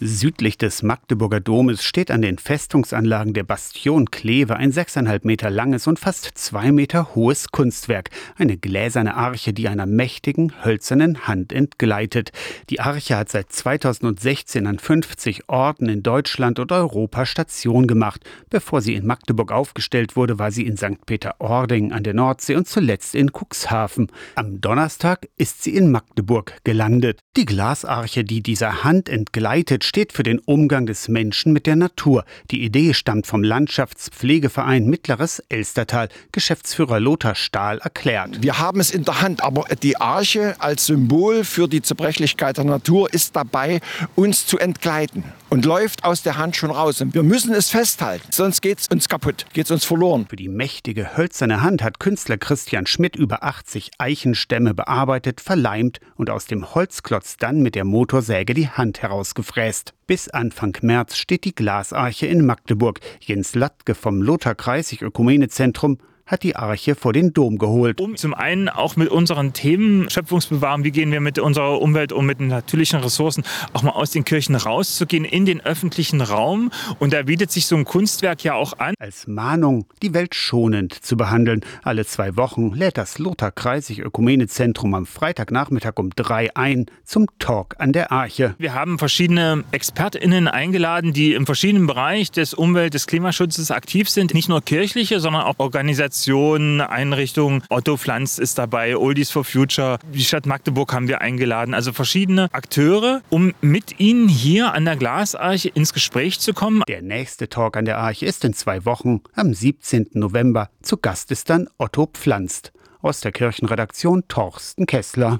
Südlich des Magdeburger Domes steht an den Festungsanlagen der Bastion Kleve ein sechseinhalb Meter langes und fast zwei Meter hohes Kunstwerk. Eine gläserne Arche, die einer mächtigen, hölzernen Hand entgleitet. Die Arche hat seit 2016 an 50 Orten in Deutschland und Europa Station gemacht. Bevor sie in Magdeburg aufgestellt wurde, war sie in St. Peter-Ording an der Nordsee und zuletzt in Cuxhaven. Am Donnerstag ist sie in Magdeburg gelandet. Die Glasarche, die dieser Hand entgleitet, steht für den Umgang des Menschen mit der Natur. Die Idee stammt vom Landschaftspflegeverein Mittleres Elstertal. Geschäftsführer Lothar Stahl erklärt. Wir haben es in der Hand, aber die Arche als Symbol für die Zerbrechlichkeit der Natur ist dabei, uns zu entgleiten und läuft aus der Hand schon raus. Und wir müssen es festhalten, sonst geht es uns kaputt, geht es uns verloren. Für die mächtige hölzerne Hand hat Künstler Christian Schmidt über 80 Eichenstämme bearbeitet, verleimt und aus dem Holzklotz dann mit der Motorsäge die Hand herausgefräst. Bis Anfang März steht die Glasarche in Magdeburg. Jens Lattke vom Lothar Kreisig Ökumenezentrum hat die Arche vor den Dom geholt. Um zum einen auch mit unseren Themen Schöpfungsbewahren, wie gehen wir mit unserer Umwelt um, mit den natürlichen Ressourcen, auch mal aus den Kirchen rauszugehen in den öffentlichen Raum. Und da bietet sich so ein Kunstwerk ja auch an. Als Mahnung, die Welt schonend zu behandeln. Alle zwei Wochen lädt das Lothar Kreisig Ökumenezentrum am Freitagnachmittag um drei ein zum Talk an der Arche. Wir haben verschiedene ExpertInnen eingeladen, die im verschiedenen Bereich des Umwelt-, des Klimaschutzes aktiv sind. Nicht nur kirchliche, sondern auch Organisationen Organisationen, Einrichtungen. Otto Pflanz ist dabei, Oldies for Future. Die Stadt Magdeburg haben wir eingeladen. Also verschiedene Akteure, um mit ihnen hier an der Glasarche ins Gespräch zu kommen. Der nächste Talk an der Arche ist in zwei Wochen, am 17. November. Zu Gast ist dann Otto Pflanzt. Aus der Kirchenredaktion Torsten Kessler.